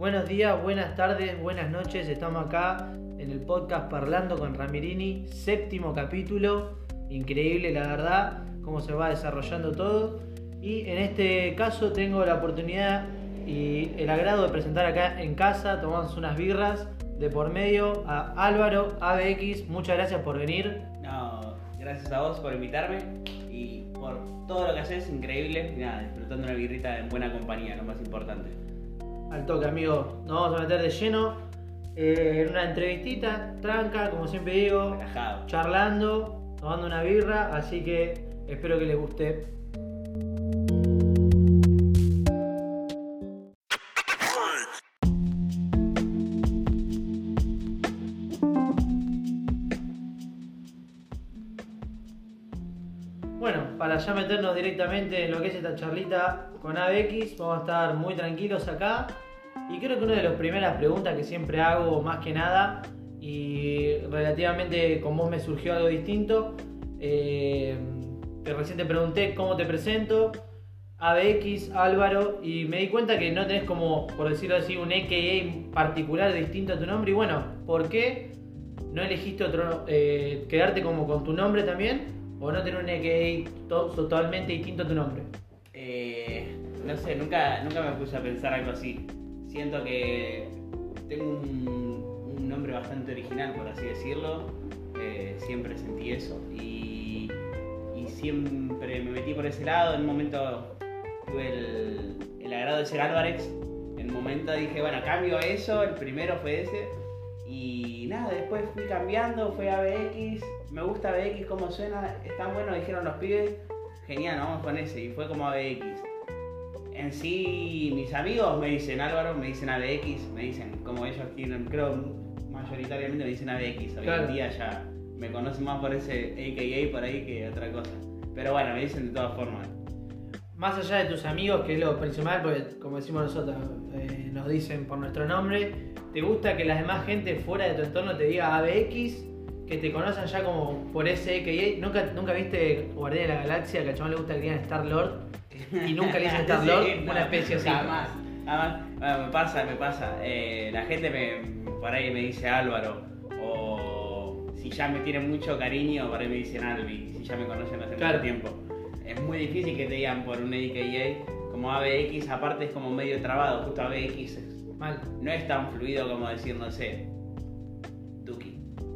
Buenos días, buenas tardes, buenas noches. Estamos acá en el podcast Parlando con Ramirini, séptimo capítulo. Increíble, la verdad, cómo se va desarrollando todo. Y en este caso tengo la oportunidad y el agrado de presentar acá en casa, tomamos unas birras de por medio a Álvaro ABX. Muchas gracias por venir. No, gracias a vos por invitarme y por todo lo que haces, increíble. Y nada, disfrutando una birrita en buena compañía, lo más importante. Al toque, amigo. Nos vamos a meter de lleno eh, en una entrevistita, tranca, como siempre digo, Relajado. charlando, tomando una birra, así que espero que les guste. Bueno, para ya meternos directamente en lo que es esta charlita con ABX, vamos a estar muy tranquilos acá. Y creo que una de las primeras preguntas que siempre hago, más que nada, y relativamente con vos me surgió algo distinto, eh, recién te pregunté cómo te presento, ABX, Álvaro, y me di cuenta que no tenés como, por decirlo así, un AKA particular distinto a tu nombre. Y bueno, ¿por qué no elegiste otro, eh, quedarte como con tu nombre también? ¿O no tener un to- totalmente distinto a tu nombre? Eh, no sé, nunca, nunca me puse a pensar algo así. Siento que tengo un, nombre bastante original, por así decirlo. Eh, siempre sentí eso y, siempre me metí por ese lado. En un momento tuve el, agrado de ser Álvarez. En un momento dije, bueno, cambio eso. El primero fue ese. Y nada, después fui cambiando, fue ABX. Me gusta ABX, cómo suena. Está bueno, dijeron los pibes. Genial, vamos con ese. Y fue como ABX. En sí, mis amigos me dicen Álvaro, me dicen ABX, me dicen como ellos tienen, creo mayoritariamente me dicen ABX. Hoy Claro. en día ya me conocen más por ese AKA por ahí que otra cosa. Pero bueno, me dicen de todas formas. Más allá de tus amigos, que es lo principal, porque como decimos nosotros, eh, nos dicen por nuestro nombre, ¿te gusta que la demás gente fuera de tu entorno te diga ABX? Que te conozcan ya como por ese AKA. ¿Nunca, nunca viste Guardián de la Galaxia que al chabón le gusta que digan Star Lord? Y nunca le dicen Star Lord, Sí, una especie así. Jamás, jamás. Bueno, me pasa, me pasa. Eh, la gente me, por ahí me dice Álvaro. O si ya me tienen mucho cariño, por ahí me dicen Albi. Si ya me conocen hace Claro. mucho tiempo. Es muy difícil que te digan por un AKA. Como ABX, aparte es como medio trabado. Justo ABX es- Mal. no es tan fluido como decir, no sé.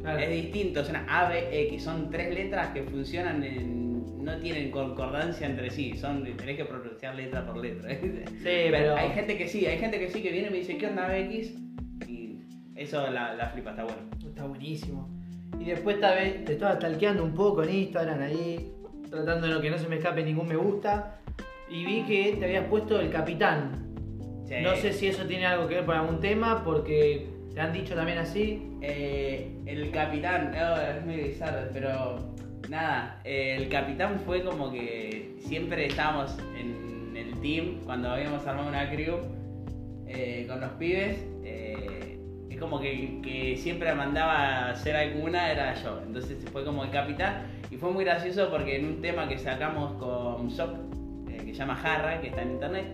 Claro. Es distinto, suena ABX, son tres letras que funcionan en. No tienen concordancia entre sí, son tenés que pronunciar letra por letra. Sí, pero. Hay gente que sí, hay gente que sí que viene y me dice, ¿qué onda ABX? Y eso la, la flipa, está bueno. Está buenísimo. Y después vez te estaba stalkeando un poco en Instagram ahí, tratando de que no se me escape ningún me gusta. Y vi que te habías puesto el capitán. Sí. No sé si eso tiene algo que ver con algún tema, porque te han dicho también así. Eh, el capitán, oh, es muy bizarro, pero nada, el capitán fue como que siempre estábamos en el team cuando habíamos armado una crew eh, con los pibes. eh, es como que, que siempre mandaba hacer alguna, era yo. Entonces fue como el capitán y fue muy gracioso porque en un tema que sacamos con Sok, eh, que se llama Jarra, que está en internet,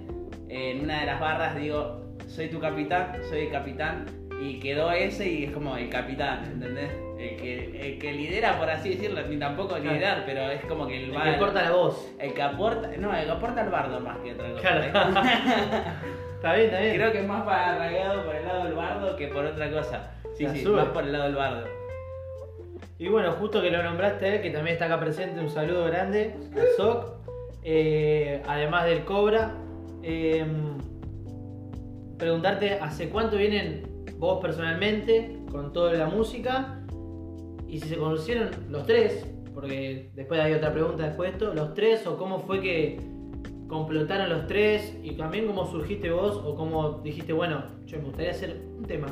en una de las barras digo, soy tu capitán, soy el capitán, y quedó ese y es como el capitán, ¿entendés? El que, el que lidera, por así decirlo, ni tampoco liderar, pero es como que el El que corta la voz. el que aporta, no, el que aporta el bardo más que otra cosa. Claro. ¿eh? Está bien, está bien. Creo que es más para arraigado por el lado del bardo que por otra cosa. Sí, La sí, sube. más por el lado del bardo. Y bueno, justo que lo nombraste que también está acá presente, un saludo grande a Soc, eh, además del Cobra. eh, preguntarte, ¿hace cuánto vienen vos personalmente con toda la música? Y si se conocieron los tres, porque después hay otra pregunta después de esto, los tres o cómo fue que complotaron los tres y también cómo surgiste vos o cómo dijiste, bueno, yo me gustaría hacer un tema.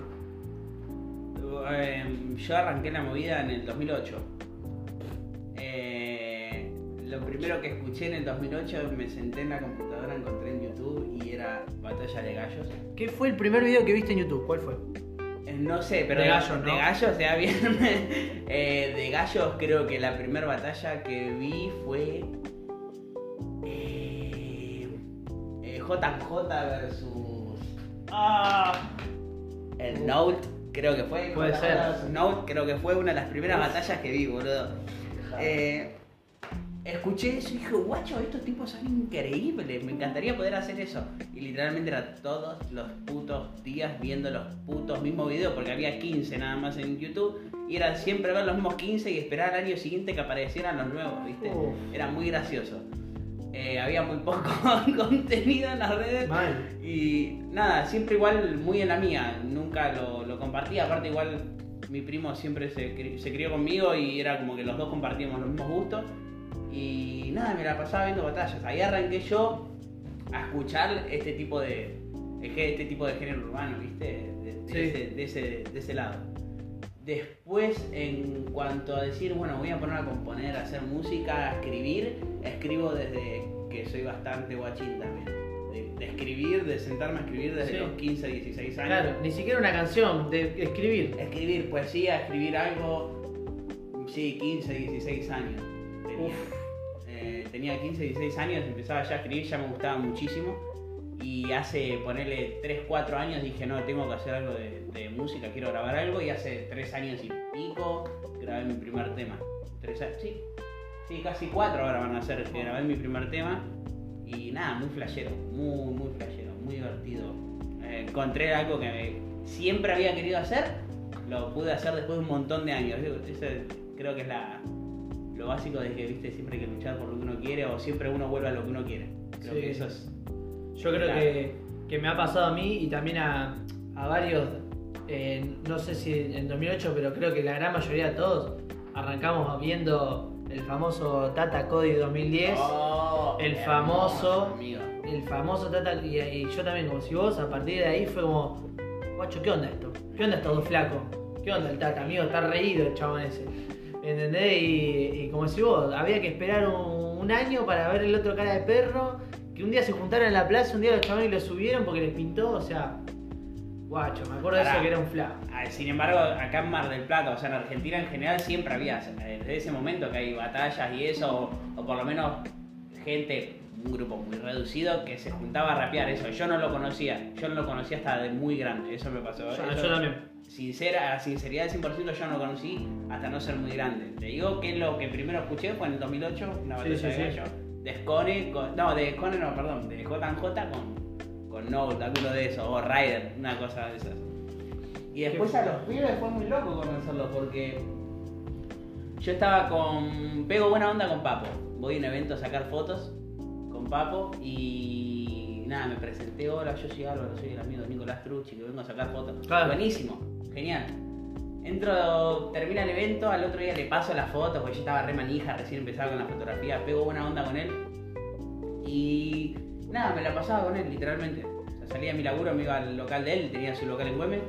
Eh, yo arranqué la movida en el 2008. Lo primero que escuché en el 2008 me senté en la computadora, encontré en YouTube y era Batalla de Gallos. ¿Qué fue el primer video que viste en YouTube? ¿Cuál fue? Eh, No sé, pero De gallos, ¿no? de gallos da bien. Eh, de gallos creo que la primera batalla que vi fue eh, eh, JJ versus Ah. El Note, creo que fue. Puede ser. Note, creo que fue una de las primeras batallas que vi, boludo. Eh, escuché eso y dije, guacho, estos tipos son increíbles, me encantaría poder hacer eso. Y literalmente era todos los putos días viendo los putos mismos videos, porque había 15 nada más en YouTube, y era siempre ver los mismos 15 y esperar al año siguiente que aparecieran los nuevos, ¿viste? Uf. Era muy gracioso. Eh, había muy poco contenido en las redes. Mal. Y nada, siempre igual muy en la mía, nunca lo, lo compartía, aparte igual mi primo siempre se, se crió conmigo y era como que los dos compartíamos los mismos gustos y nada, me la pasaba viendo batallas, ahí arranqué yo a escuchar este tipo de, este tipo de género urbano, ¿viste? De, de Sí. ese, de, ese, de ese lado. Después, en cuanto a decir, bueno, voy a poner a componer, a hacer música, a escribir, escribo desde que soy bastante guachín también. De, de escribir, de sentarme a escribir desde Sí. los 15, 16 años. Claro, ni siquiera una canción, de escribir. Escribir poesía, escribir algo, sí, 15, 16 años. Tenía, Uf. Tenía 15, 16 años, empezaba ya a escribir, ya me gustaba muchísimo. Y hace, ponerle 3, 4 años dije, no, tengo que hacer algo de, música, quiero grabar algo. Y hace 3 años y pico grabé mi primer tema. Tres años, sí, sí, casi 4 ahora van a ser que grabé mi primer tema. Y nada, muy flashero, muy, muy flashero, muy divertido. Eh, encontré algo que siempre había querido hacer, lo pude hacer después de un montón de años. Ese creo que es la, lo básico de que viste siempre hay que luchar por lo que uno quiere o siempre uno vuelve a lo que uno quiere. Creo Sí. que eso es. Yo creo que, que me ha pasado a mí y también a, a varios, eh, no sé si en 2008, pero creo que la gran mayoría de todos arrancamos viendo el famoso Tata Cody 2010. Oh, el famoso-. El famoso Tata, y, y yo también, como si vos, a partir de ahí fue como, guacho, ¿qué onda esto? ¿Qué onda estos dos flacos? ¿Qué onda el Tata, amigo? Está reído el chabón ese. ¿Entendés? Y, y como si vos, había que esperar un, un año para ver el otro cara de perro, que un día se juntaron en la plaza, un día los chabones lo subieron porque les pintó, o sea, guacho, me acuerdo de eso que era un flaco. Ah, Sin embargo, acá en Mar del Plata, o sea, en Argentina en general siempre había, desde ese momento que hay batallas y eso, o, o por lo menos gente, un grupo muy reducido que se juntaba a rapear eso. Yo no lo conocía, yo no lo conocía hasta de muy grande, eso me pasó. Yo, Eso- yo también. Sincera, a sinceridad del 100% yo no lo conocí hasta no ser muy grande. Te digo que lo que primero escuché fue en el 2008, una batalla sí, de sí. gallo, de Scone, con, no, de Scone no, perdón, de JJ con, con Note, alguno de esos, o Ryder, una cosa de esas. Y después a los pibes fue muy loco conocerlos porque yo estaba con. Pego buena onda con Papo. Voy a un evento a sacar fotos con Papo y nada, me presenté, hola, yo soy Álvaro, soy el amigo de Nicolás Trucci, que vengo a sacar fotos. Claro. Buenísimo, genial. Entro, termina el evento, al otro día le paso las fotos, porque yo estaba re manija, recién empezaba con la fotografía, pego buena onda con él. Y nada, me la pasaba con él, literalmente. Salía de mi laburo, me iba al local de él, tenía su local en Güemes,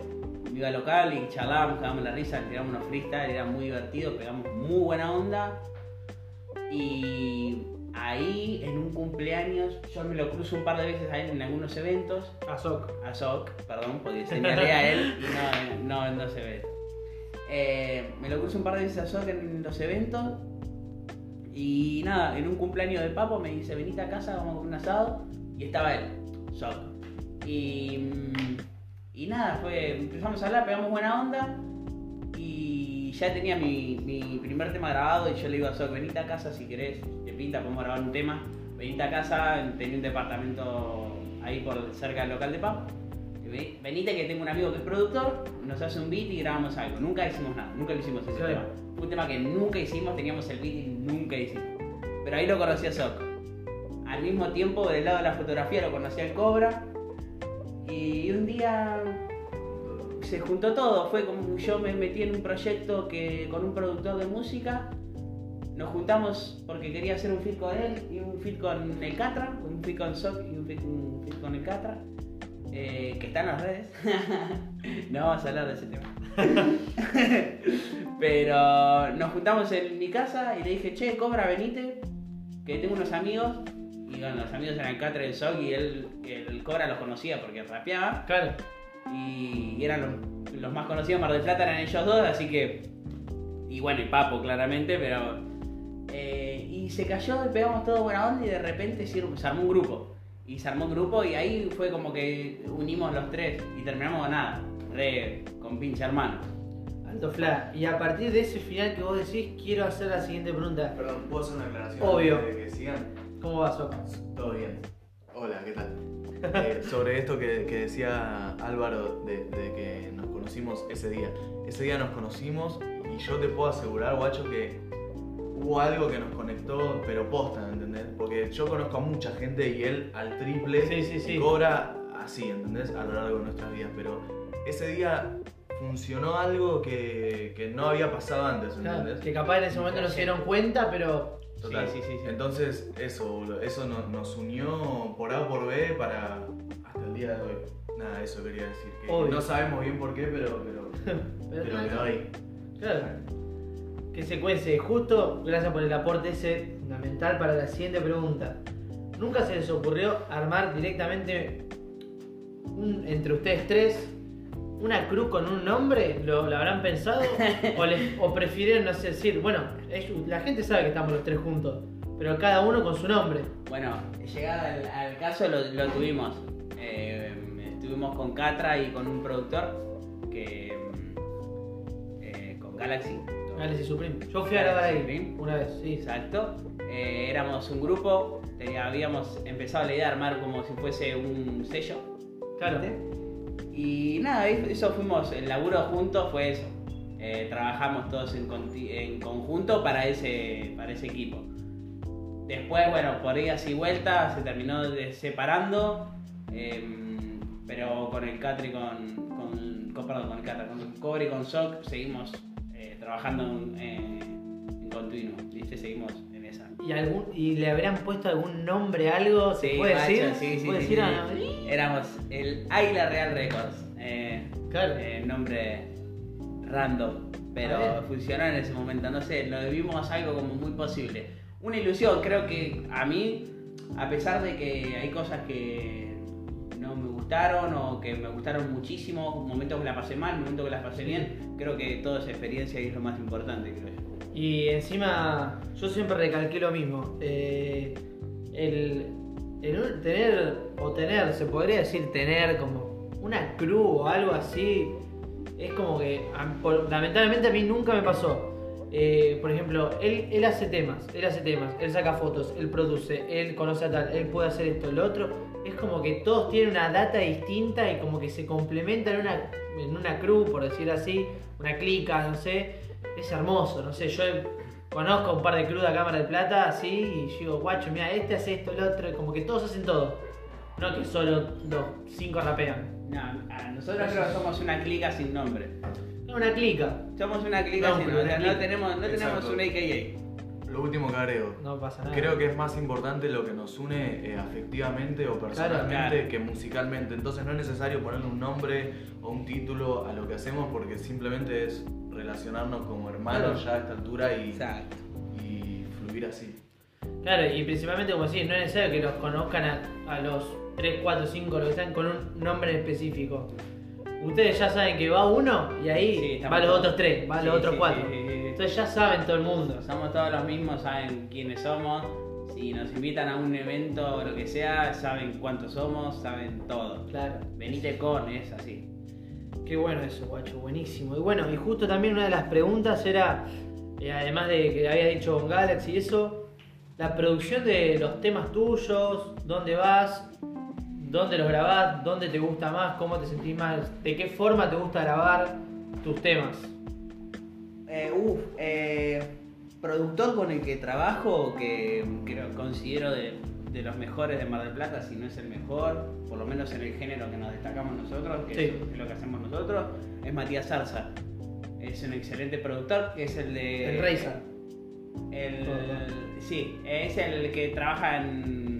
me iba al local y charlábamos, cagábamos la risa, tirábamos unos freestyle, era muy divertido, pegamos muy buena onda. Y ahí, en un cumpleaños, yo me lo cruzo un par de veces a él en algunos eventos Azok. a Sok, perdón, porque señalé a él y no, no, no se ve. Eh, me lo cruzo un par de veces a Sok en los eventos y nada, en un cumpleaños de Papo me dice, venite a casa, vamos a comer un asado y estaba él, Sok. Y, mm, y nada, fue, empezamos a hablar, pegamos buena onda ya tenía mi, mi primer tema grabado y yo le digo a Sok, venite a casa si querés, te pinta, podemos grabar un tema. Venite a casa, tenía un departamento ahí por cerca del local de ve- Venite que tengo un amigo que es productor, nos hace un beat y grabamos algo. Nunca hicimos nada, nunca lo hicimos ese tema. Fue un tema que nunca hicimos, teníamos el beat y nunca hicimos. Pero ahí lo conocí a Sok. Al mismo tiempo, del lado de la fotografía, lo conocí al Cobra. Y un día se juntó todo. Fue como yo me metí en un proyecto que con un productor de música. Nos juntamos porque quería hacer un feat con él y un feat con el Catra, un feat con Sok y un feat con el Catra, eh, que está en las redes. no vamos a hablar de ese tema. Pero nos juntamos en mi casa y le dije, che, Cobra, venite, que tengo unos amigos. Y bueno, los amigos eran el Catra y el Sok y él, el Cobra los conocía porque rapeaba Claro. Y eran los, los más conocidos, Mar del Plata eran ellos dos, así que. Y bueno, y Papo, claramente, pero. eh, y se cayó y pegamos todo buena onda y de repente se se armó un grupo. y se armó un grupo y ahí fue como que unimos los tres y terminamos con nada, re con pinche hermano. Alto Fla, y a partir de ese final que vos decís, quiero hacer la siguiente pregunta. Perdón, ¿puedo hacer una aclaración? Obvio. que sigan? ¿Cómo va, Soca? Todo bien. Hola, ¿qué tal? Eh, sobre esto que, que decía Álvaro de, de que nos conocimos ese día. Ese día nos conocimos y yo te puedo asegurar, guacho, que hubo algo que nos conectó, pero posta, ¿entendés? Porque yo conozco a mucha gente y él al triple Sí, sí, sí. cobra así, ¿entendés? A lo largo de nuestras vidas. Pero ese día funcionó algo que, que no había pasado antes, Claro, ¿entendés? que capaz en ese momento no se dieron cuenta, pero Total. Sí, sí, sí. Entonces, eso, boludo, eso no- nos unió por A o por B para hasta el día de hoy. Nada, eso quería decir. Que Obvio. no sabemos bien por qué, pero, pero, Pero pero nada. quedó ahí. Claro. Que se cuece. Justo, gracias por el aporte ese fundamental para la siguiente pregunta. ¿Nunca se les ocurrió armar directamente un- entre ustedes tres una cruz con un nombre? ¿Lo, lo habrán pensado? ¿O, les- o prefirieron, no sé, decir, bueno, la gente sabe que estamos los tres juntos, pero cada uno con su nombre? Bueno, llegado al, al caso lo, lo tuvimos. Eh, estuvimos con Catra y con un productor que. mm, eh, con Galaxy. Galaxy Supreme. Yo fui a grabar ahí Supreme. una vez, sí. Exacto. Eh, éramos un grupo, habíamos empezado la idea de armar como si fuese un sello. Claro. Y nada, eso fuimos, el laburo juntos fue eso. Eh, trabajamos todos en, en conjunto para ese, para ese equipo. Después, bueno, por idas y vueltas se terminó de- separando, em, pero con el Catri, con, con, con- perdón, con el Catra, con Cobre y con Soc seguimos eh, trabajando en, eh, en continuo, ¿viste? Seguimos en esa. ¿Y, algún, ¿Y le habrían puesto algún nombre, algo? ¿Se Sí, puede macho, decir? sí, sí, ¿Puede sí, decir sí. ah, Éramos el Águila Real Records. eh, Claro. eh, nombre random, pero funcionó en ese momento. No sé, lo vimos algo como muy posible. Una ilusión, creo que a mí, a pesar de que hay cosas que no me gustaron o que me gustaron muchísimo, momentos que la pasé mal, momentos que las pasé bien, creo que toda esa experiencia es lo más importante, creo yo. Y encima, yo siempre recalqué lo mismo. eh, el, el tener, o tener, se podría decir tener como una cruz o algo así, es como que, lamentablemente a mí nunca me pasó. Eh, por ejemplo, él, él hace temas, él hace temas, él saca fotos, él produce, él conoce a tal, él puede hacer esto, lo otro. Es como que todos tienen una data distinta y como que se complementan en una, en una cruz, por decir así, una clica, no sé. Es hermoso, no sé, yo conozco un par de cruz de Cámara de Plata, así, y digo, guacho, mira, este hace esto, el otro, como que todos hacen todo. No que solo los cinco rapean. No, a nosotros creo que somos una clica sin nombre. Es una clica, Somos una clica No, sin pero nombre. una No clica. tenemos, no tenemos Exacto. un AKA. Lo último que agrego. no pasa nada. Creo que es más importante lo que nos une eh, afectivamente o personalmente claro. que musicalmente. Entonces no es necesario ponerle un nombre o un título a lo que hacemos porque simplemente es relacionarnos como hermanos Claro. ya a esta altura y, Exacto. y fluir así. Claro, y principalmente como decís, no es necesario que los conozcan a, a los 3, 4, 5, los que están con un nombre específico. Ustedes ya saben que va uno y ahí Sí, va los otros tres, va Sí, los otros sí, cuatro. Entonces ya saben todo el mundo. Somos todos los mismos, saben quiénes somos. Si nos invitan a un evento o lo que sea, saben cuántos somos, saben todo. Claro. Venite con, es así. Qué bueno eso, guacho, buenísimo. Y bueno, y justo también una de las preguntas era, eh, además de que había dicho con Galaxy y eso, la producción de los temas tuyos, dónde vas, dónde los grabás, dónde te gusta más, cómo te sentís más, de qué forma te gusta grabar tus temas. Eh, uf, eh, productor con el que trabajo, que considero de, de los mejores de Mar del Plata, si no es el mejor, por lo menos en el género que nos destacamos nosotros, que Sí. es lo que hacemos nosotros, es Matías Zarza. Es un excelente productor, que es el de... El Razer. El, todo. sí, es el que trabaja en, el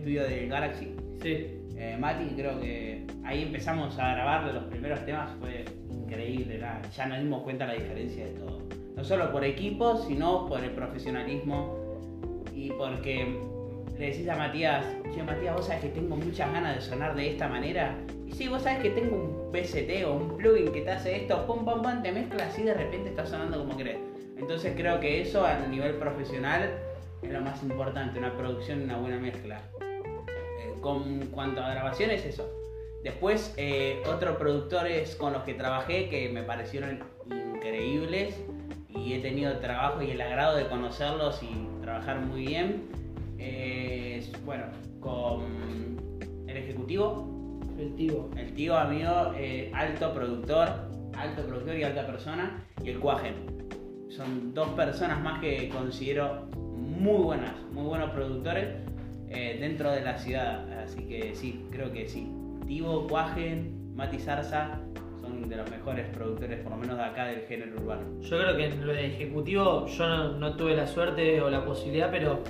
estudio de Galaxy. Sí. Eh, Mati, creo que ahí empezamos a grabar de los primeros temas, fue increíble, ya nos dimos cuenta la diferencia de todo. No solo por equipo, sino por el profesionalismo y porque le decís a Matías, che Matías, vos sabés que tengo muchas ganas de sonar de esta manera. Y sí, vos sabés que tengo un VST o un plugin que te hace esto, pum pum pum, te mezclas y de repente está sonando como querés. Entonces creo que eso a nivel profesional es lo más importante, una producción y una buena mezcla. Con cuanto a grabaciones, eso. Después, eh, otros productores con los que trabajé que me parecieron increíbles y he tenido el trabajo y el agrado de conocerlos y trabajar muy bien. Eh, bueno, con el ejecutivo, El tío. el tío amigo, eh, alto productor, alto productor y alta persona, y el Cuajen. Son dos personas más que considero muy buenas, muy buenos productores eh, dentro de la ciudad. Así que sí, creo que sí. Tivo, Cuajen, Mati Zarza son de los mejores productores, por lo menos de acá del género urbano. Yo creo que en lo de ejecutivo yo no, no tuve la suerte o la posibilidad, pero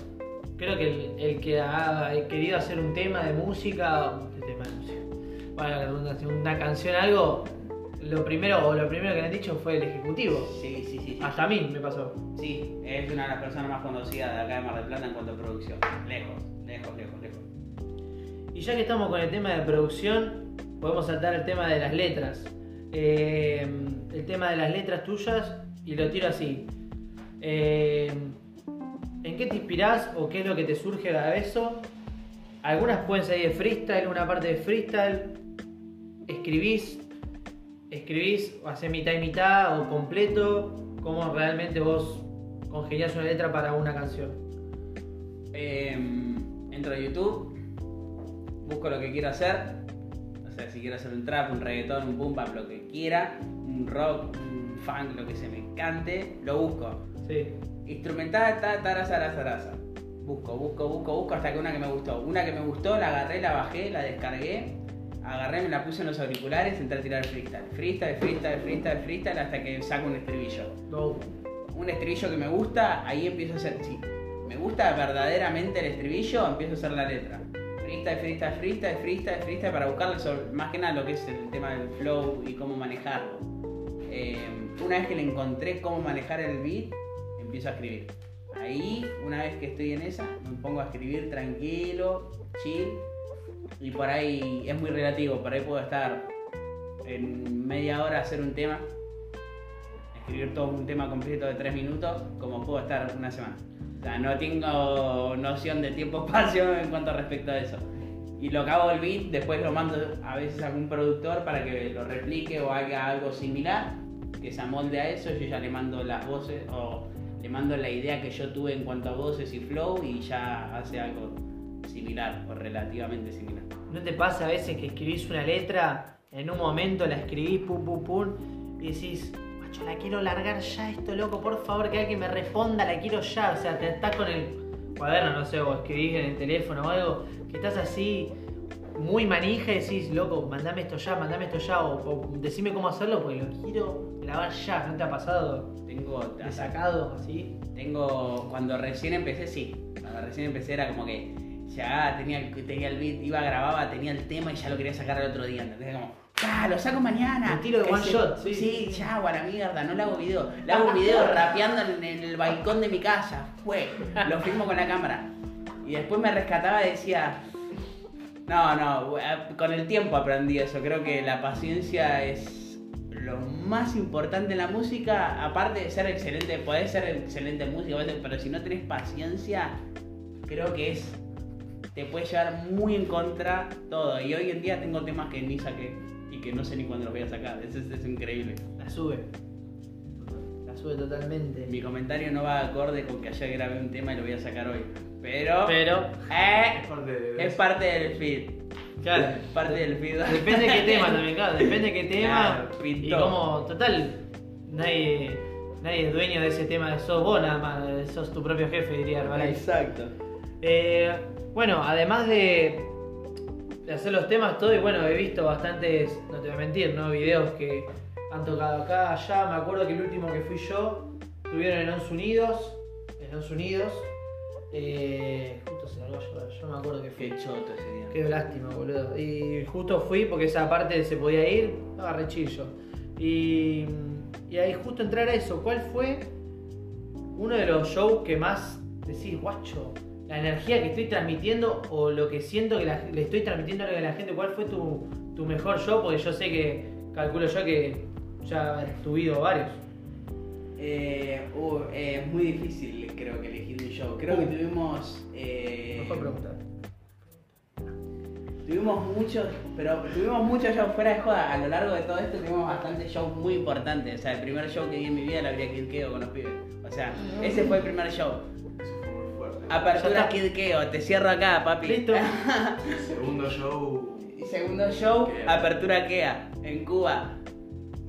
creo que el, el que ha querido hacer un tema de música, un tema de música, bueno, una canción, algo, lo primero o lo primero que me han dicho fue el ejecutivo. Sí, sí, sí. sí. Hasta a mí me pasó. Sí, es una de las personas más conocidas de acá de Mar del Plata en cuanto a producción. Lejos, lejos, lejos, lejos. Y ya que estamos con el tema de producción, podemos saltar el tema de las letras. Eh, el tema de las letras tuyas, y lo tiro así. Eh, ¿En qué te inspirás o qué es lo que te surge cada beso? Algunas pueden ser de freestyle, una parte de freestyle. Escribís, escribís, o hacés mitad y mitad o completo. ¿Cómo realmente vos congeniás una letra para una canción? Eh, entro a YouTube, busco lo que quiero hacer. O sea, si quiero hacer un trap, un reggaetón, un boom bap, lo que quiera, un rock, un funk, lo que se me cante, lo busco. Sí. Instrumental, ta, tara, zara, zaraza. Busco, busco, busco, busco hasta que una que me gustó. Una que me gustó, la agarré, la bajé, la descargué, agarré, me la puse en los auriculares, entré a tirar freestyle. Freestyle, freestyle, freestyle, freestyle, hasta que saco un estribillo. Go. Un estribillo que me gusta, ahí empiezo a hacer. Sí, me gusta verdaderamente el estribillo, empiezo a hacer la letra. Freestyle, freestyle, freestyle, freestyle, freestyle para buscarle sobre- más que nada lo que es el tema del flow y cómo manejarlo. Eh, una vez que le encontré cómo manejar el beat, empiezo a escribir. Ahí, una vez que estoy en esa, me pongo a escribir tranquilo, chill. Y por ahí es muy relativo, por ahí puedo estar en media hora hacer un tema, escribir todo un tema completo de tres minutos, como puedo estar una semana. O sea, no tengo noción de tiempo-espacio en cuanto respecto a eso. Y lo que hago el beat, después lo mando a veces a algún productor para que lo replique o haga algo similar, que se amolde a eso. Yo ya le mando las voces o le mando la idea que yo tuve en cuanto a voces y flow y ya hace algo similar o relativamente similar. ¿No te pasa a veces que escribís una letra, en un momento la escribís, pum, pum, pum, y decís, macho, la quiero largar ya esto, loco, por favor, que alguien me responda, la quiero ya. O sea, te estás con el cuaderno, no sé, o escribís en el teléfono o algo, que estás así muy manija y decís, loco, mandame esto ya, mandame esto ya, o, o decime cómo hacerlo porque lo quiero grabar ya. ¿No te ha pasado? Tengo ¿Te sacado así? Tengo, cuando recién empecé, sí. Cuando recién empecé era como que ya tenía, tenía el beat, iba, grababa, tenía el tema y ya lo quería sacar el otro día. ¿entendés? Como, ¡ah, lo saco mañana! El tiro de one shot, sí. Sí, ya, a la mierda, no le hago video. Le hago un video rapeando en, el balcón de mi casa. Fue, lo filmo con la cámara. Y después me rescataba y decía, no, no, eh, con el tiempo aprendí eso. Creo que la paciencia es lo más importante en la música. Aparte de ser excelente, podés ser excelente en música, pero si no tenés paciencia, creo que es. te puede llevar muy en contra todo. Y hoy en día tengo temas que ni saqué y que no sé ni cuándo los voy a sacar. Es, es increíble. La sube. La sube totalmente. Mi comentario no va acorde con que ayer grabé un tema y lo voy a sacar hoy. Pero. Pero, eh, Es parte de es parte del feed. claro. Es parte del feed. Depende de qué tema también, claro. Depende de qué tema. Claro, y como, total, nadie, nadie es dueño de ese tema. Sos vos nada más. Sos tu propio jefe, diría Herbalife. Exacto. Eh, bueno, además de, de hacer los temas, todo, y bueno, he visto bastantes, no te voy a mentir, ¿no? Videos que han tocado acá, allá. Me acuerdo que el último que fui yo, estuvieron en Ons Unidos. En Ons Unidos. Eh, justo se largó a llorar, yo me acuerdo que fui. Qué choto ese día. Qué lástima, boludo. Y justo fui porque esa parte se podía ir, agarré chillo. Y, y ahí justo entrar a eso, ¿cuál fue uno de los shows que más decís, guacho, la energía que estoy transmitiendo o lo que siento que la- le estoy transmitiendo a la gente? ¿Cuál fue tu, tu mejor show? Porque yo sé que, calculo yo que ya has tuvido varios. Eh, uh, eh, es muy difícil, creo que elegir un show. Creo que tuvimos. eh, Mejor preguntar. Tuvimos muchos, pero tuvimos muchos shows fuera de joda. A lo largo de todo esto tuvimos bastantes shows muy importantes. O sea, el primer show que di en mi vida la habría Keo con los pibes. O sea, ese fue el primer show. Apertura está. Kid Keo, te cierro acá, papi. Listo. Segundo show. Segundo show, Kea. Apertura Kea, en Cuba.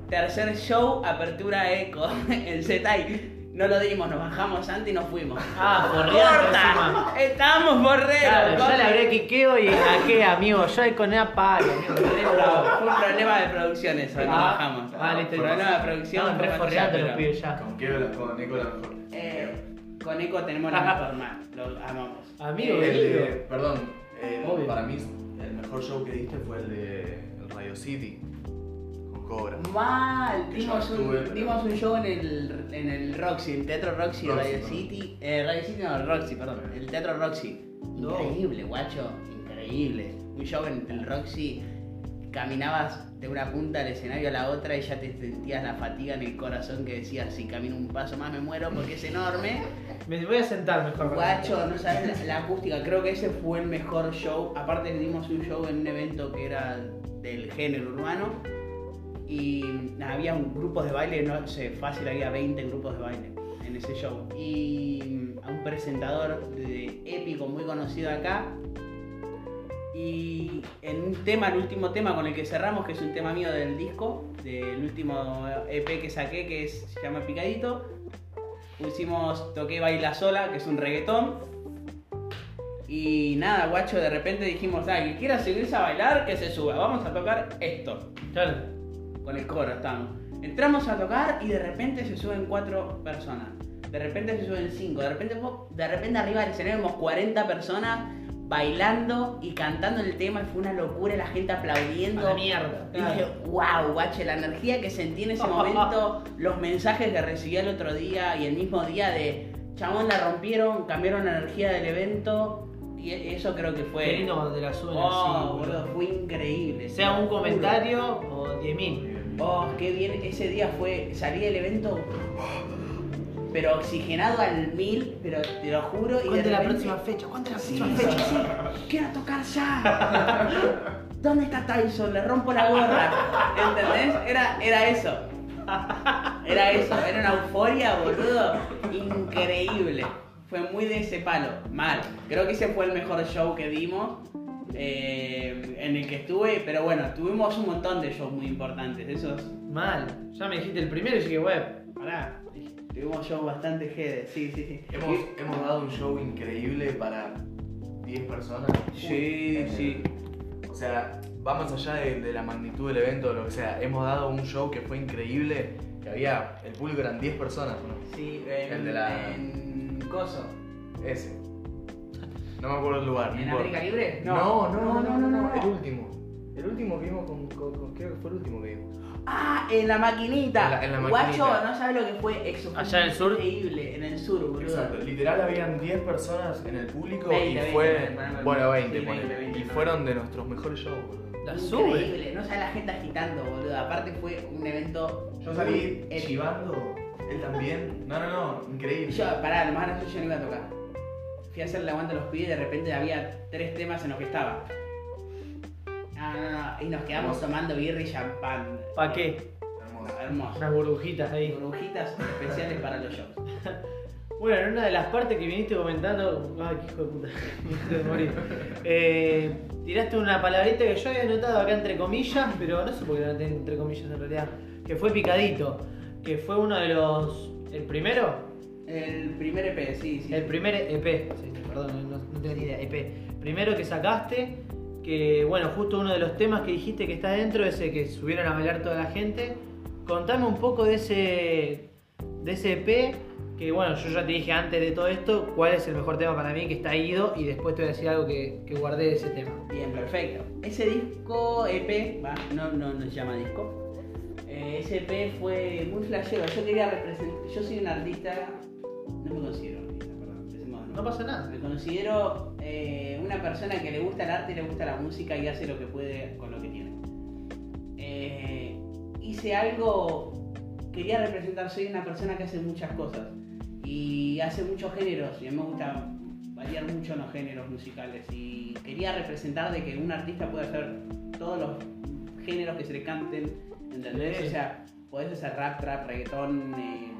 Tercer show, Apertura Eco, en Zetay. No lo dimos, nos bajamos antes y nos fuimos. Ah. ¡Corta! Estamos borreros. Claro, yo le habré quiqueo y a qué, amigo. Yo ahí con palo, amigo. Fue un problema de producción eso, nos Ah, bajamos. ah, listo, problema de producción. Estaban fue re más allá, forreando los pibes ya. Con Keo, la- con Nico la mejor. eh, con Eco tenemos la mejor más, lo amamos. Amigo, El querido. de, perdón, eh, Obvio. para mí el mejor show que diste fue el de el Radio City con Cobra. Mal, Que yo dimos estuve, un, pero- dimos un show en el, en el Roxy, el Teatro Roxy, Roxy, Radio. City. Eh, Radio City no, el Roxy, perdón. El Teatro Roxy. No. Increíble, guacho, increíble. Un show en el Roxy, caminabas de una punta del escenario a la otra y ya te sentías la fatiga en el corazón que decías, si camino un paso más me muero porque es enorme. Me voy a sentar mejor. Guacho, no sabes la, la acústica, creo que ese fue el mejor show. Aparte dimos un show en un evento que era del género urbano y nada, había un- grupos de baile, no sé, fácil había 20 grupos de baile en ese show. Y a un presentador de épico muy conocido acá. Y en un tema, el último tema con el que cerramos, que es un tema mío del disco, del último EP que saqué, que es- se llama Picadito, pusimos Toqué Baila Sola, que es un reggaetón. Y nada, guacho, de repente dijimos, ah, que quiera subirse a bailar, que se suba, vamos a tocar esto. Claro. Con el coro estamos. Entramos a tocar y de repente se suben cuatro personas. De repente se suben cinco. De repente, de repente arriba del escenario vemos 40 personas bailando y cantando el tema y fue una locura, la gente aplaudiendo. La mierda. Y dije, wow, guache, la energía que sentí en ese momento, los mensajes que recibí el otro día y el mismo día de chabón la rompieron, cambiaron la energía del evento y e- eso creo que fue. Lindo te la suben Oh, así, boludo, fue increíble. Sea un comentario o 10.000. Oh, qué bien, ese día fue, salí del evento, pero oxigenado al mil, pero te lo juro. Y de ¿Cuándo es la próxima fecha? ¿Cuándo es la próxima sí, fecha? sí, quiero tocar ya. ¿Dónde está Tyson? Le rompo la gorra. ¿Entendés? Era, era eso. Era eso, era una euforia, boludo. Increíble. Fue muy de ese palo. Mal. Creo que ese fue el mejor show que dimos. eh, en el que estuve, pero bueno, tuvimos un montón de shows muy importantes. Esos, Mal. Ya me dijiste el primero y dije, web. pará, tuvimos shows bastante jede, sí, sí, sí. Hemos, hemos dado un show increíble para 10 personas. Sí, el- sí. O sea, va más allá de, de la magnitud del evento o lo que sea. Hemos dado un show que fue increíble. Que había, el público eran 10 personas, ¿no? Sí, en, El de la- en Coso. Ese. No me acuerdo el lugar. no ¿En. América Libre? No, no, no, no, no, El último. El último que vimos con, con- con- Creo que fue el último que vimos. Ah, en la maquinita. En la- en la Guacho, maquinita. no sabes lo que fue eso. fue ¿Allá en el sur? Increíble, en el sur, boludo. Exacto. Literal habían 10 personas en el público 20, y 20, fue. 20, ponele. bueno, 20, Sí. 20, 20, Y fueron de nuestros mejores shows, boludo. La sube. Increíble, no sabes la gente agitando, boludo. Aparte fue un evento. Yo salí chivando, él también. No, no, no, increíble. Yo, pará, lo más gracioso yo no iba a tocar. Fui a hacer el aguante a los pibes y de repente había tres temas en los que estaba. Ah, y nos quedamos tomando birra y champán. ¿Pa' qué? Hermoso. Hermoso. Unas burbujitas ahí. Burbujitas especiales para los shows. Bueno, en una de las partes que viniste comentando. Ay, qué hijo de puta. De morir. Eh, tiraste una palabrita que yo había notado acá entre comillas, pero no sé por qué la noté entre comillas en realidad. Que fue picadito. Que fue uno de los. ¿El primero? El primer EP, sí, sí. El primer EP. Sí, perdón, no, no tengo ni idea. EP. Primero que sacaste. Que bueno, justo uno de los temas que dijiste que está dentro, ese que subieron a bailar toda la gente. Contame un poco de ese. de ese EP. Que bueno, yo ya te dije antes de todo esto cuál es el mejor tema para mí que está ido y después te voy a decir algo que, que guardé de ese tema. Bien, perfecto. Ese disco EP, va, no, no, no se llama disco. Eh, ese EP fue muy flashero. Yo quería representar. Yo soy un artista. No me considero No pasa nada. Me considero eh, una persona que le gusta el arte, le gusta la música y hace lo que puede con lo que tiene. Eh, hice algo, quería representar, soy una persona que hace muchas cosas y hace muchos géneros y a mí me gusta variar mucho los géneros musicales y quería representar de que un artista puede hacer todos los géneros que se le canten, ¿entendés? Sí. O sea, podés hacer rap, trap, reggaetón, eh,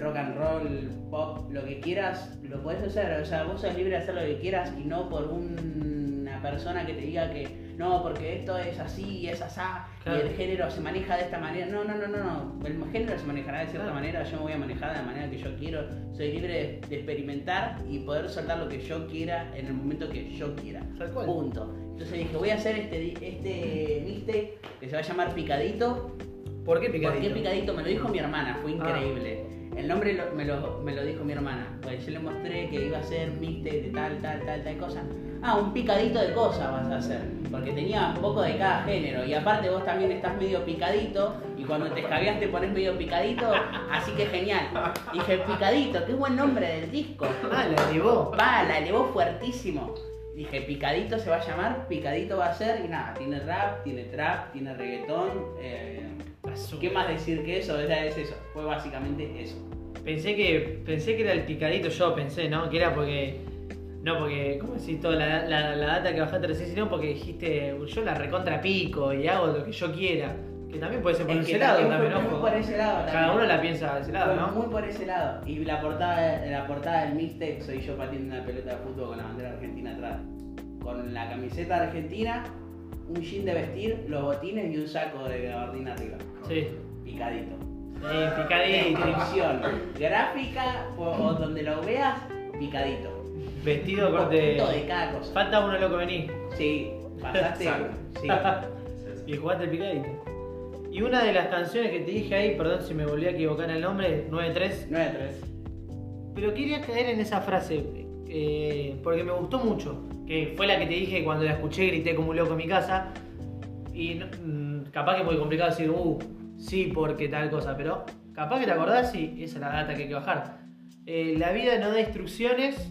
rock and roll, pop, lo que quieras, lo podés hacer. O sea, vos sos libre de hacer lo que quieras y no por un- una persona que te diga que no, porque esto es así y es asá Claro. y el género se maneja de esta manera. No, no, no, no, no. El género se manejará de cierta Claro. manera, yo me voy a manejar de la manera que yo quiero. Soy libre de, de experimentar y poder soltar lo que yo quiera en el momento que yo quiera. Punto. Entonces dije, voy a hacer este, este mixtape que se va a llamar Picadito. ¿Por qué ¿Por picadito? qué Picadito? Me lo dijo mi hermana, fue Ah. El nombre lo- me, lo, me lo dijo mi hermana. Pues yo le mostré que iba a ser mixtape de tal, tal, tal, tal cosa. Ah, un picadito de cosas vas a hacer. Porque tenía un poco de cada género. Y aparte vos también estás medio picadito. Y cuando te escabeas te pones medio picadito. Así que genial. Dije, picadito, qué buen nombre del disco. Ah, la llevó. Va, la elevó fuertísimo. Dije, Picadito se va a llamar, Picadito va a ser, y nada, tiene rap, tiene trap, tiene reggaetón. eh, ¿Qué más decir que eso? O sea, es eso, fue básicamente eso. Pensé que, pensé que era el picadito, yo pensé, ¿no? Que era porque. No, porque, ¿cómo decís toda la, la, la data que bajaste recién? Sino porque dijiste, yo la recontra pico y hago lo que yo quiera. Que también puede ser por Es ese lado también muy por ese lado Cada también. uno la piensa de ese lado, Fue ¿no? Muy por ese lado. Y la portada, la portada del mixtape soy yo pateando una pelota de fútbol con la bandera argentina atrás. Con la camiseta argentina, un jean de vestir, los botines y un saco de gabardina arriba. Sí. Picadito. Sí, picadito. Descripción gráfica o, o donde lo veas, picadito. Vestido Un corte. de cada cosa. Falta uno loco vení. Sí, pasaste. Sí. y jugaste el picadito. Y una de las canciones que te dije ahí, perdón si me volví a equivocar en el nombre, 9-3. 9-3. Pero quería caer en esa frase, eh, porque me gustó mucho. Que fue la que te dije cuando la escuché, grité como un loco en mi casa. Y no- mm, capaz que es muy complicado decir, uh, sí, porque tal cosa, pero capaz que te acordás y esa es la data que hay que bajar. Eh, la vida no da instrucciones,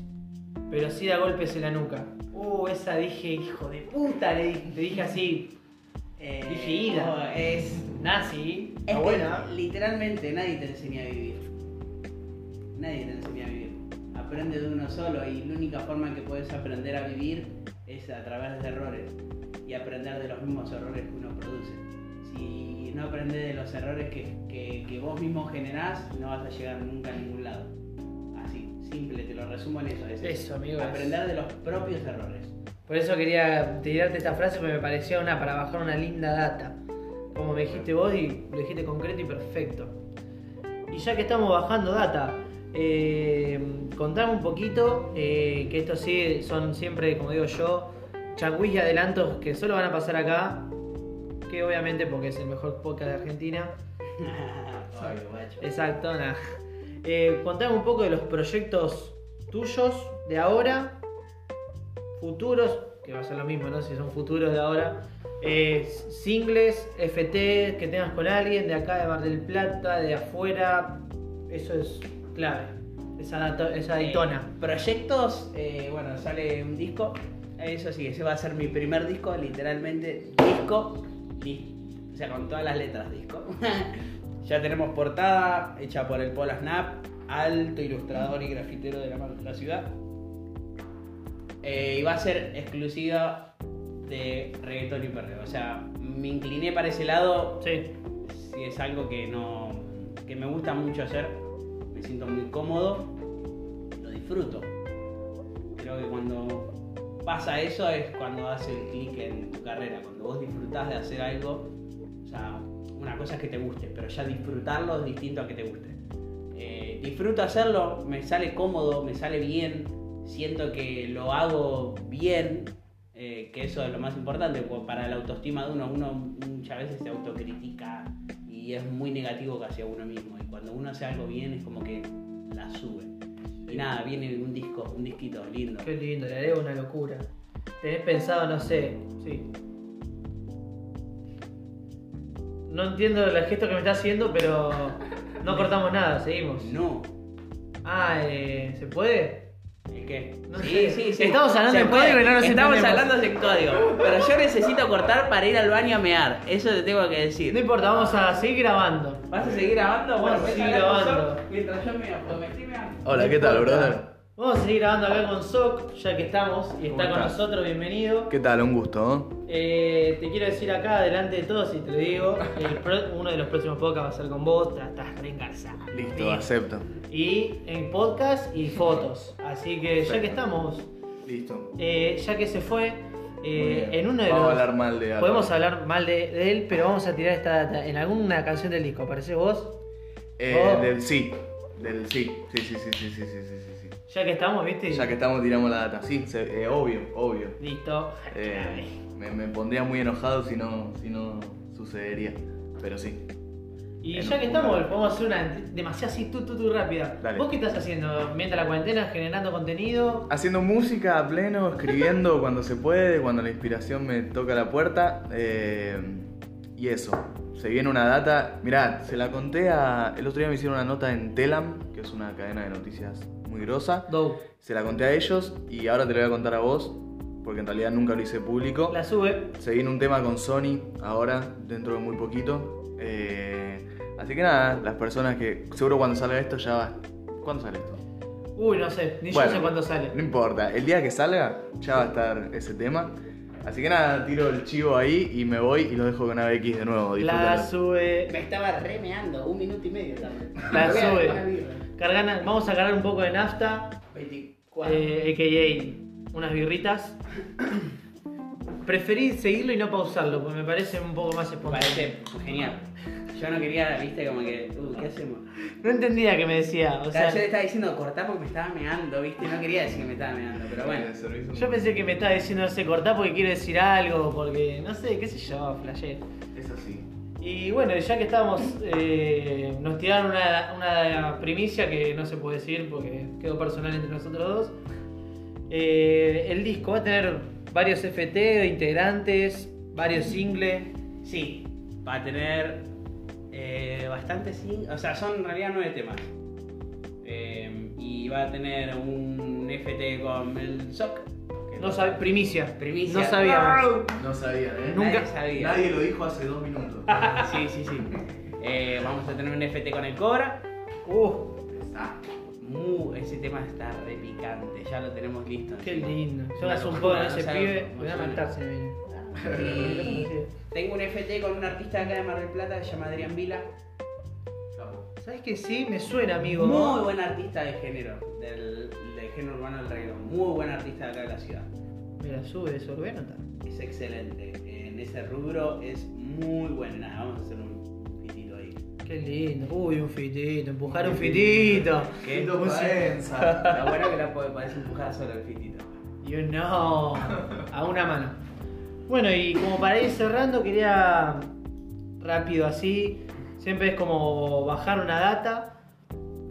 pero sí da golpes en la nuca. Uh, esa dije, hijo de puta, le dije, te dije así, Eh, Dije ida. no, es. nazi, Es buena. literalmente nadie te enseña a vivir. Nadie te enseña a vivir. Aprende de uno solo y la única forma en que puedes aprender a vivir es a través de errores y aprender de los mismos errores que uno produce. Si no aprendes de los errores que, que- que vos mismo generás, no vas a llegar nunca a ningún lado. Así, simple, te lo resumo en eso. Es Eso, amigo, es- Aprender de los propios errores. Por eso quería tirarte esta frase porque me parecía una para bajar una linda data. Como me dijiste vos y lo dijiste concreto y perfecto. Y ya que estamos bajando data, eh, contame un poquito, eh, que estos sí son siempre, como digo yo, changüis y adelantos que solo van a pasar acá, que obviamente porque es el mejor podcast de Argentina. Exacto, nada. Eh, contame un poco de los proyectos tuyos de ahora, futuros, que va a ser lo mismo, ¿no? Si son futuros de ahora. eh, singles, FT, que tengas con alguien de acá, de Mar del Plata, de afuera. Eso es clave. Esa, esa. Eh, proyectos, eh, bueno, sale un disco. Eso sí, ese va a ser mi primer disco, literalmente disco. li- O sea, con todas las letras disco. ya tenemos portada hecha por el Pola Snap, alto ilustrador y grafitero de la, mar- de la ciudad. Eh, y va a ser exclusiva de reggaetón y perreo. O sea, me incliné para ese lado Sí. si es algo que no que me gusta mucho hacer siento muy cómodo lo disfruto. Creo que cuando pasa eso es cuando hace el clic en tu carrera. Cuando vos disfrutás de hacer algo o sea una cosa es que te guste pero ya disfrutarlo es distinto a que te guste. Eh, disfruto hacerlo me sale cómodo me sale bien siento que lo hago bien eh, que eso es lo más importante para la autoestima de uno, uno muchas veces se autocritica y es muy negativo hacia uno mismo. Y cuando uno hace algo bien es como que la sube. Y nada, viene un disco, un disquito lindo. Qué lindo, le haré una locura. ¿Tenés pensado, no sé, sí? No entiendo el gesto que me está haciendo, pero no cortamos nada, seguimos. No. Ah, eh, ¿se puede? ¿El qué? No sí, sé. sí, sí. Estamos hablando puede. código y no nos Estamos entendemos. hablando en código. Pero yo necesito cortar para ir al baño a mear. Eso te tengo que No decir. importa, vamos a seguir grabando. ¿Vas a seguir grabando? Bueno, Vamos a seguir grabando. Mientras yo me, meando. Hola, No ¿qué tal, brother? Vamos a seguir grabando acá con Soc, ya que estamos y está ¿Cómo con estás? nosotros, bienvenido. ¿Qué tal? Un gusto. Eh, te quiero decir acá, delante de todos, y te lo digo, el pro- uno de los próximos podcasts va a ser con vos, estás reengarzado. Listo, acepto. Y en podcast y fotos. Así que ya que estamos. Listo. Eh, ya que se fue. Eh, en uno de vamos los, a hablar mal de Podemos hablar mal de, él, pero vamos a tirar esta data. En alguna canción del disco, ¿aparece vos? Eh. Del sí. Del sí. Sí, sí, sí, sí, sí, sí, sí, sí. Ya que estamos, ¿viste? Ya que estamos, tiramos la data. Sí, eh, obvio, obvio. Listo. me, me pondría muy enojado si no, si no sucedería. Pero sí. Y ya que estamos, podemos hacer una demasiado así, tú, tú, tú, rápida. Dale. ¿Vos qué estás haciendo? Mientras la cuarentena, generando contenido. Haciendo música a pleno, escribiendo cuando se puede, cuando la inspiración me toca la puerta. eh, y eso. Se viene una data. Mirá, se la conté a. El otro día me hicieron una nota en Telam, que es una cadena de noticias muy grosa. Dope. Se la conté a ellos y ahora te lo voy a contar a vos, porque en realidad nunca lo hice público. La sube. Se viene un tema con Sony ahora, dentro de muy poquito. Eh, así que nada, las personas que. Seguro cuando salga esto ya va. ¿Cuándo sale esto? Uy, no sé, ni Bueno, yo sé cuándo sale. No importa, el día que salga ya va a estar ese tema. Así que nada, tiro el chivo ahí y me voy y lo dejo con ABX de nuevo. La sube. Me estaba remeando, un minuto y medio tarde. La sube. Cargana- vamos a cargar un poco de nafta, 24. eh, a.k.a. unas birritas. Preferí seguirlo y no pausarlo, porque me parece un poco más Me espontáneo. parece genial. Yo no quería, viste, como que, uh, ¿qué hacemos? No entendía que me decía, o sea, yo le estaba diciendo cortar porque me estaba meando, viste, no quería decir que me estaba meando, pero bueno. Yo pensé que me estaba diciendo, no sé, cortá porque quiere decir algo, porque, no sé, qué sé yo, flashé. Es así. Y bueno, ya que estábamos, eh, nos tiraron una, una primicia que no se puede decir porque quedó personal entre nosotros dos. Eh, el disco va a tener varios FT de integrantes, varios singles. Sí, va a tener eh, bastante sí. O sea, son en realidad nueve temas. Eh, y va a tener un FT con el SOC. que No sabe, primicia. Primicia. No sabíamos. No sabían, ¿eh? Nunca- Nadie sabía. Nadie lo dijo hace dos minutos. Sí, sí, sí. Eh, vamos a tener un FT con el Cobra. Uh, Mu- ese tema está re picante, ya lo tenemos listo. qué encima. lindo. Yo Una hace un locura, poco de no ese pibe. Voy a matarse. Y tengo un FT con un artista de acá de Mar del Plata que se llama Adrián Vila. ¿Sabes que sí? Me suena, amigo. Muy buen artista de género, del, del género urbano del reino. Muy buen artista de acá de la ciudad. Mira, sube eso, lo voy a anotar. Es excelente. En ese rubro es muy bueno. Nada, vamos a hacer un pitito ahí. Qué lindo. Uy, un fitito, empujar un fitito. ¿Qué? Paenza. Lo bueno que la puede- podés empujar solo el pitito. You know, a una mano. Bueno, y como para ir cerrando, quería rápido así, siempre es como bajar una data.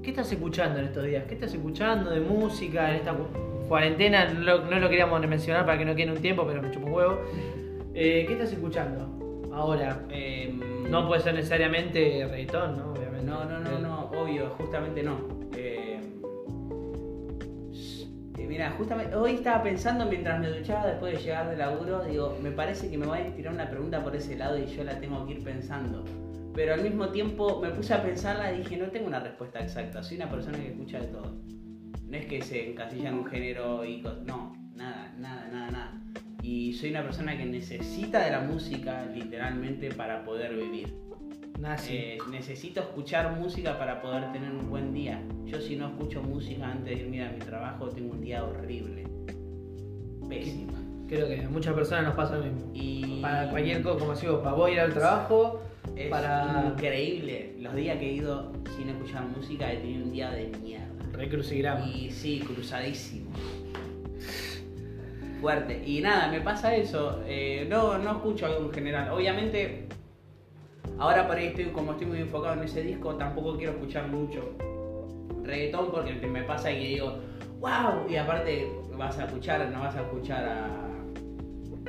¿Qué estás escuchando en estos días? ¿Qué estás escuchando de música en esta cu- cuarentena? No lo, no lo queríamos mencionar para que no quede un tiempo, pero me chupo un huevo. Eh, ¿Qué estás escuchando ahora? Em, No puede ser necesariamente reggaetón, ¿no? Obviamente. No, no, no, no, obvio, justamente no. Mira, justamente hoy estaba pensando mientras me duchaba después de llegar de laburo, digo, me parece que me va a tirar una pregunta por ese lado y yo la tengo que ir pensando. Pero al mismo tiempo me puse a pensarla y dije, no tengo una respuesta exacta, soy una persona que escucha de todo. No es que se encasilla en un género y cos- no, nada, nada, nada, nada. Y soy una persona que necesita de la música literalmente para poder vivir. Eh, necesito escuchar música para poder tener un buen día. Yo si no escucho música antes de irme a mi trabajo tengo un día horrible. Pésimo. Creo que a muchas personas nos pasa lo mismo. Y Para cualquier cosa, como digo, para vos ir al trabajo, es para- increíble. Los días que he ido sin escuchar música he tenido un día de mierda. recrucigrama. Y sí, cruzadísimo. Fuerte. Y nada, me pasa eso. eh, no, no escucho algo en general. Obviamente, ahora por ahí estoy, como estoy muy enfocado en ese disco, tampoco quiero escuchar mucho reggaetón porque me pasa que digo, wow. Y aparte vas a escuchar, no vas a escuchar a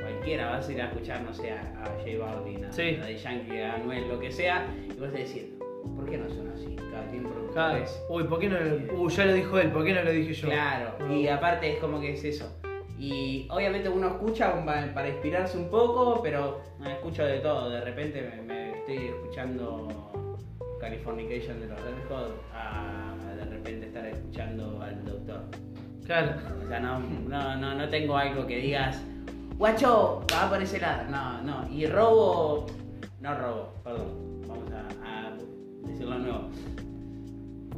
cualquiera, vas a ir a escuchar, no sé, a, J Balvin, a, Sí. a Daddy Yankee, a Anuel, lo que sea. Y vas a decir, ¿por qué no son así? Cada tiempo Claro. Uy, ¿por qué no lo.? Uy, ya lo dijo él, ¿por qué no lo dije yo? Claro, No. y aparte es como que es eso. Y obviamente uno escucha pa- para inspirarse un poco, pero no escucho de todo. De repente me, me estoy escuchando Californication de los Red Hot a, de repente estar escuchando al doctor. Claro. O sea, no, no, no, no tengo algo que digas, guacho, va por ese lado. No, no. Y robo, no robo, perdón. Vamos a, a decirlo de nuevo.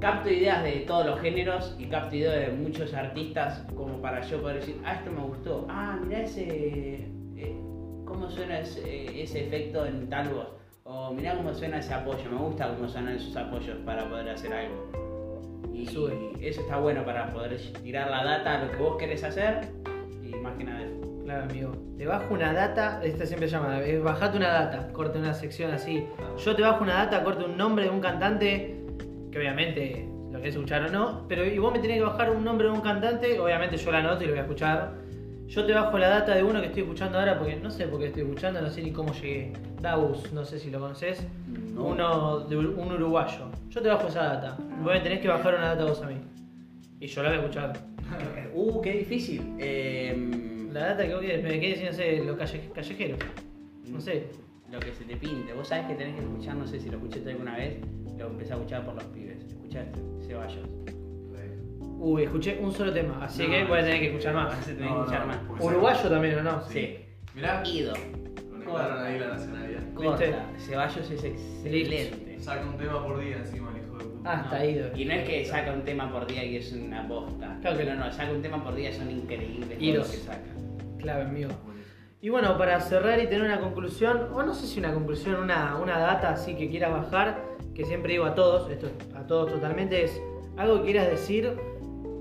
Capto ideas de todos los géneros y capto ideas de muchos artistas como para yo poder decir, ah, esto me gustó. Ah, mira ese... eh, ¿Cómo suena ese, ese efecto en tal voz? O mirá cómo suena ese apoyo, me gusta cómo suenan esos apoyos para poder hacer algo. Y Sube. eso está bueno para poder tirar la data a lo que vos querés hacer y más que nada eso. Claro, amigo. Te bajo una data, esta siempre llama, es bajate una data, corte una sección así. Yo te bajo una data, corte un nombre de un cantante, que obviamente lo querés escuchar o no, pero y vos me tenés que bajar un nombre de un cantante, obviamente yo la anoto y lo voy a escuchar. Yo te bajo la data de uno que estoy escuchando ahora, porque no sé por qué estoy escuchando, no sé ni cómo llegué. Daus, no sé si lo conoces. No. Uno de un uruguayo. Yo te bajo esa data. Vos me tenés que bajar una data vos a mí. Y yo la voy a escuchar. Uh, qué difícil. Eh, La data que vos querés, me quedé sin hacer los calle- callejeros. No sé. Lo que se te pinte. Vos sabés que tenés que escuchar, no sé si lo escuchaste alguna vez, lo empecé a escuchar por los pibes. ¿Escuchaste? Ceballos. Uy, escuché un solo tema, así No, que voy a tener que escuchar más. Vas a tener que No, escuchar no, más. porque Uruguayo también, ¿o no? Sí. Mirá, Ido. conectaron ahí la nacionalidad. Corta. Ceballos es excelente. Saca un tema por día encima el hijo de puta. Ah, está ido. Y no es que saca un tema por día y es una bosta. Claro que no, no. saca un tema por día, son increíbles Idos. los que saca. Clave, amigo. Y bueno, para cerrar y tener una conclusión, o no sé si una conclusión, una, una data así que quieras bajar, que siempre digo a todos, esto a todos totalmente, es algo que quieras decir,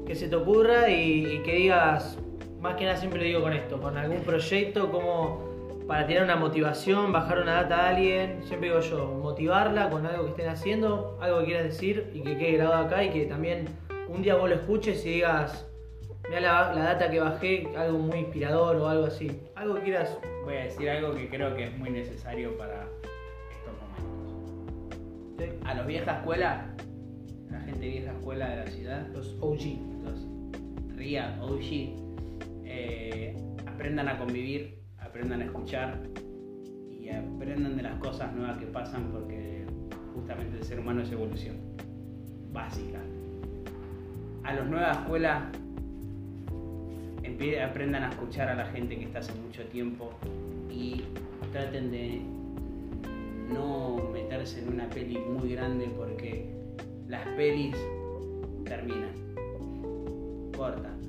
que se te ocurra y, y que digas, más que nada siempre lo digo con esto, con algún proyecto como para tener una motivación, bajar una data a alguien, siempre digo yo, motivarla con algo que estén haciendo, algo que quieras decir y que quede grabado acá y que también un día vos lo escuches y digas, mira la, la data que bajé, algo muy inspirador o algo así, algo que quieras Voy a decir algo que creo que es muy necesario para estos momentos. Sí. A los vieja escuela, la gente vieja escuela de la ciudad, Los OG. OG, eh, aprendan a convivir, aprendan a escuchar y aprendan de las cosas nuevas que pasan porque justamente el ser humano es evolución básica. A los nuevas escuelas aprendan a escuchar a la gente que está hace mucho tiempo y traten de no meterse en una peli muy grande porque las pelis terminan, cortan.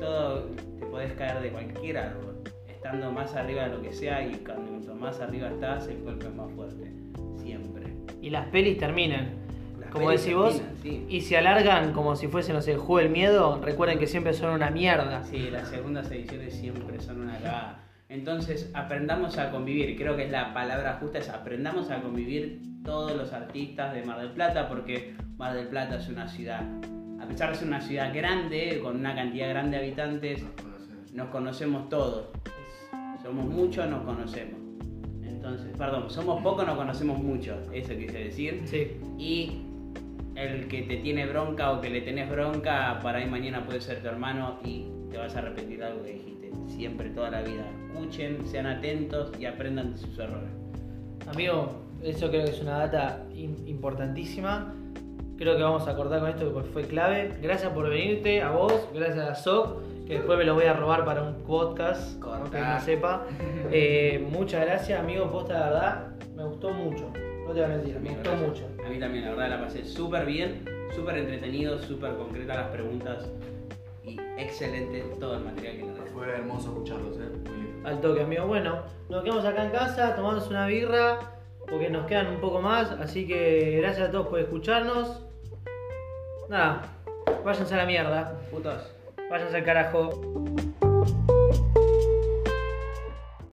Todo te podés caer de cualquier árbol, estando más arriba de lo que sea y cuanto más arriba estás el golpe es más fuerte, siempre. Y las pelis terminan. Las Como pelis decís vos, sí. y se alargan como si fuese, no sé, el juego del miedo. Recuerden que siempre son una mierda. Sí, las segundas ediciones siempre son una cagada. Entonces, aprendamos a convivir. Creo que es la palabra justa, es aprendamos a convivir todos los artistas de Mar del Plata, porque Mar del Plata es una ciudad, a pesar de ser una ciudad grande, con una cantidad grande de habitantes, nos conocemos todos. Somos muchos, nos conocemos. Entonces, perdón, somos pocos, nos conocemos mucho. Eso quise decir. Sí. Y el que te tiene bronca o que le tenés bronca, para ahí mañana puede ser tu hermano y te vas a repetir algo que dijiste siempre, toda la vida. Escuchen, sean atentos y aprendan de sus errores. Amigo, eso creo que es una data importantísima. Creo que vamos a cortar con esto porque fue clave. Gracias por venirte, a vos, gracias a Soc, que después me lo voy a robar para un podcast, Corta. aunque no sepa. Eh, muchas gracias, amigo, posta la verdad, me gustó mucho. No te voy a mentir, me gustó Gracias. mucho. A mí también, la verdad, la pasé súper bien, súper entretenido, súper concreta las preguntas y excelente todo el material que nos. Fue hermoso escucharlos, eh. Muy lindo. Al toque, amigo. Bueno, nos quedamos acá en casa tomándonos una birra porque nos quedan un poco más. Así que gracias a todos por escucharnos. Nada, váyanse a la mierda. Putos. Váyanse al carajo.